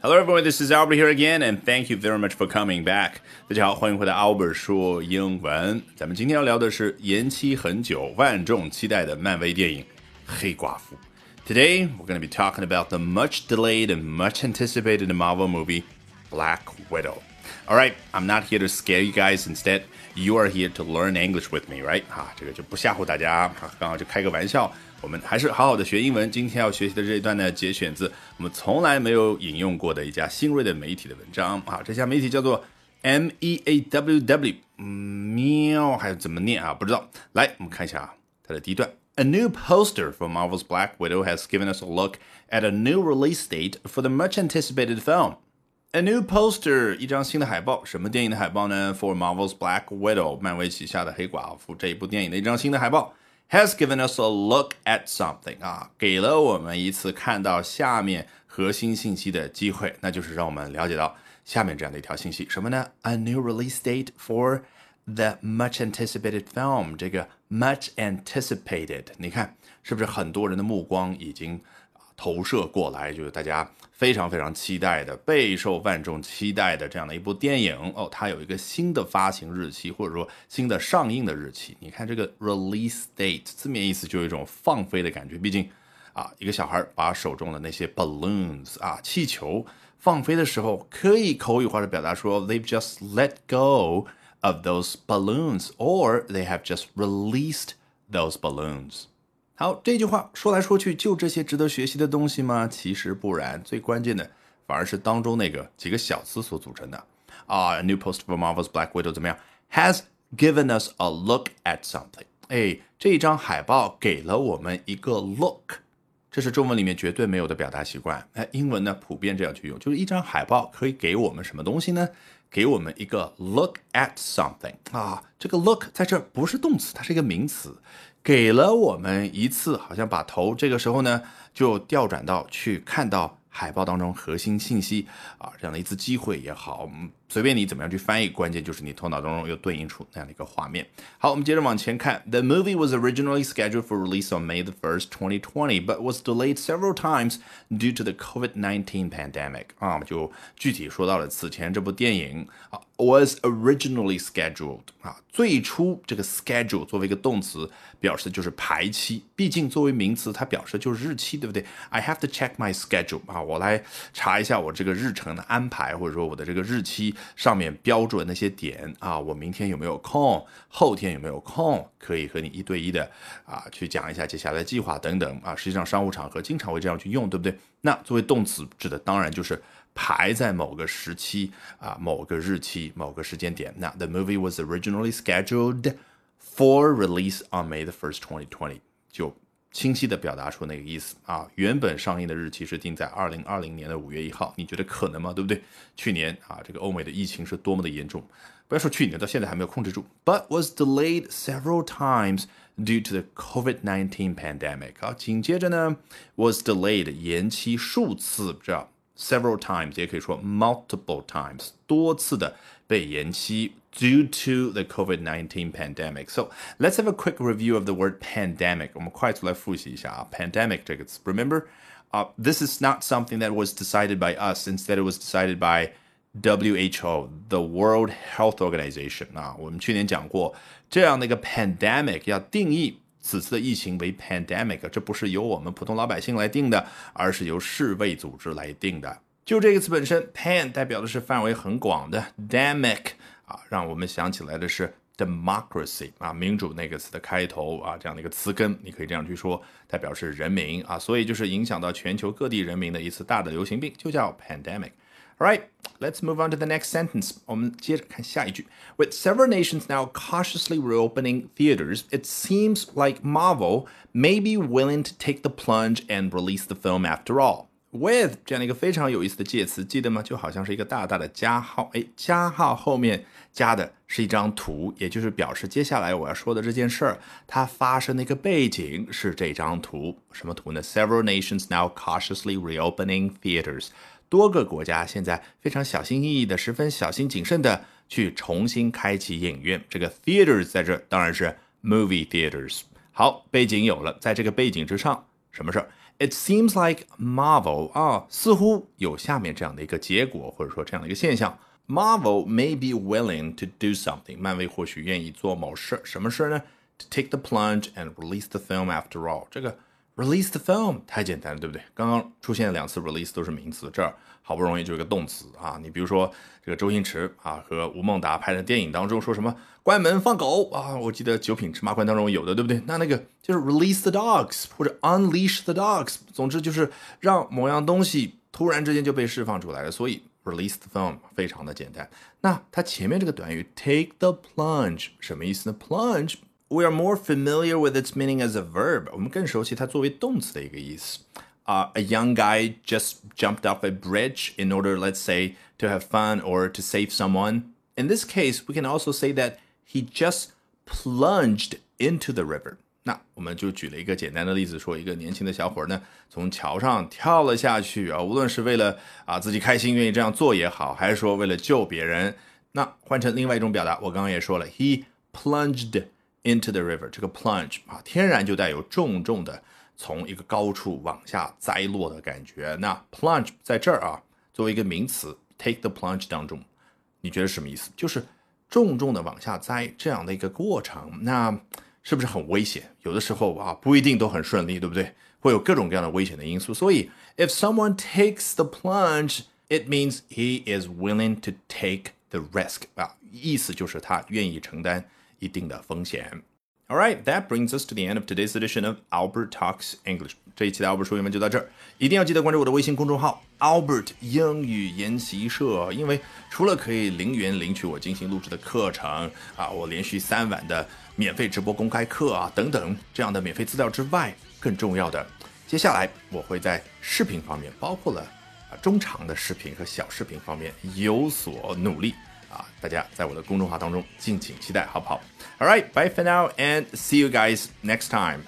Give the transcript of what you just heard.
Hello, everyone. This is Albert here again, and thank you very much for coming back. 大家好，欢迎回到 Albert 说英文。咱们今天要聊的是延期很久、万众期待的漫威电影《黑寡妇》。Today, we're going to be talking about the much delayed and much anticipated Marvel movie Black Widow. All right, I'm not here to scare you guys. Instead, you are here to learn English with me, right? 哈，这个就不吓唬大家，刚好就开个玩笑。我们还是好好的学英文。今天要学习的这一段呢，节选自我们从来没有引用过的一家新锐的媒体的文章啊。这家媒体叫做 M E A W W，嗯，喵，还是怎么念啊？不知道。来，我们看一下啊，它的第一段。A new poster for Marvel's Black Widow has given us a look at a new release date for the much anticipated film. A new poster，一张新的海报，什么电影的海报呢？For Marvel's Black Widow，漫威旗下的黑寡妇这一部电影的一张新的海报。has given us a look at something 啊，给了我们一次看到下面核心信息的机会，那就是让我们了解到下面这样的一条信息，什么呢？A new release date for the much anticipated film。这个 much anticipated，你看是不是很多人的目光已经投射过来，就是大家。非常非常期待的、备受万众期待的这样的一部电影哦，它有一个新的发行日期，或者说新的上映的日期。你看这个 release date 字面意思就有一种放飞的感觉，毕竟啊，一个小孩把手中的那些 balloons 啊气球放飞的时候，可以口语化的表达说 they've just let go of those balloons，or they have just released those balloons。好，这句话说来说去就这些值得学习的东西吗？其实不然，最关键的反而是当中那个几个小词所组成的啊。A new poster for Marvel's Black Widow 怎么样？Has given us a look at something。哎，这一张海报给了我们一个 look，这是中文里面绝对没有的表达习惯。哎，英文呢普遍这样去用，就是一张海报可以给我们什么东西呢？给我们一个 look at something 啊。这个 look 在这儿不是动词，它是一个名词。给了我们一次，好像把头这个时候呢就调转到去看到海报当中核心信息啊这样的一次机会也好，随便你怎么样去翻译，关键就是你头脑当中又对应出那样的一个画面。好，我们接着往前看。The movie was originally scheduled for release on May the first, 2020, but was delayed several times due to the COVID-19 pandemic. 啊，就具体说到了此前这部电影啊。was originally scheduled 啊，最初这个 schedule 作为一个动词，表示的就是排期。毕竟作为名词，它表示的就是日期，对不对？I have to check my schedule 啊，我来查一下我这个日程的安排，或者说我的这个日期上面标注的那些点啊，我明天有没有空，后天有没有空，可以和你一对一的啊去讲一下接下来的计划等等啊。实际上商务场合经常会这样去用，对不对？那作为动词指的当然就是。排在某个时期啊，某个日期、某个时间点。那 the movie was originally scheduled for release on May the first, 2020，就清晰的表达出那个意思啊。原本上映的日期是定在二零二零年的五月一号，你觉得可能吗？对不对？去年啊，这个欧美的疫情是多么的严重，不要说去年，到现在还没有控制住。But was delayed several times due to the COVID-19 pandemic。啊，紧接着呢，was delayed 延期数次，知道？several times，也可以说 multiple times，多次的被延期 due to the COVID-19 pandemic. So let's have a quick review of the word pandemic. 我们快速来复习一下啊，pandemic 这个词。Remember, uh, this is not something that was decided by us. Instead, it was decided by WHO, the World Health Organization 啊，我们去年讲过，这样的一个 pandemic 要定义此次的疫情为 pandemic，这不是由我们普通老百姓来定的，而是由世卫组织来定的。就这个词本身，pan 代表的是范围很广的，demic 啊，让我们想起来的是 democracy 啊，民主那个词的开头啊，这样的一个词根，你可以这样去说，代表是人民啊，所以就是影响到全球各地人民的一次大的流行病，就叫 pandemic。All right, let's move on to the next sentence. 我们接着看下一句. With several nations now cautiously reopening theaters, it seems like Marvel may be willing to take the plunge and release the film after all. With 这样的一个非常有意思的介词，记得吗？就好像是一个大大的加号，哎，加号后面加的是一张图，也就是表示接下来我要说的这件事儿，它发生的一个背景是这张图。什么图呢？Several nations now cautiously reopening theaters. 多个国家现在非常小心翼翼的、十分小心谨慎的去重新开启影院。这个 theaters 在这当然是 movie theaters。好，背景有了，在这个背景之上什么事儿 ？It seems like Marvel 啊，似乎有下面这样的一个结果，或者说这样的一个现象。Marvel may be willing to do something，漫威或许愿意做某事，什么事呢？To take the plunge and release the film after all，这个 release the film 太简单了，对不对？刚刚出现两次 release 都是名词，这儿好不容易就一个动词啊。你比如说这个周星驰啊和吴孟达拍的电影当中说什么关门放狗啊，我记得九品芝麻官当中有的，对不对？那那个就是 release the dogs 或者 unleash the dogs，总之就是让某样东西突然之间就被释放出来了，所以 release the film 非常的简单。那它前面这个短语 take the plunge 什么意思呢？plunge we are more familiar with its meaning as a verb. 我们更熟悉它作为动词的一个意思。Uh, a young guy just jumped off a bridge in order, let's say, to have fun or to save someone. In this case, we can also say that he just plunged into the river. 那我们就举了一个简单的例子，说一个年轻的小伙呢，从桥上跳了下去啊，无论是为了啊自己开心愿意这样做也好，还是说为了救别人，那换成另外一种表达，我刚刚也说了，he plunged into the river，这个 plunge 啊，天然就带有重重的从一个高处往下栽落的感觉。那 plunge 在这儿啊，作为一个名词，take the plunge 当中，你觉得什么意思？就是重重的往下栽这样的一个过程。那是不是很危险？有的时候啊，不一定都很顺利，对不对？会有各种各样的危险的因素。所以，if someone takes the plunge，it means he is willing to take the risk 啊，意思就是他愿意承担。一定的风险。All right, that brings us to the end of today's edition of Albert Talks English。这一期的 Albert 说英文就到这儿，一定要记得关注我的微信公众号 Albert 英语研习社，因为除了可以零元领取我精心录制的课程啊，我连续三晚的免费直播公开课啊等等这样的免费资料之外，更重要的，接下来我会在视频方面，包括了啊中长的视频和小视频方面有所努力。啊，大家在我的公众号当中敬请期待，好不好？All right, bye for now and see you guys next time.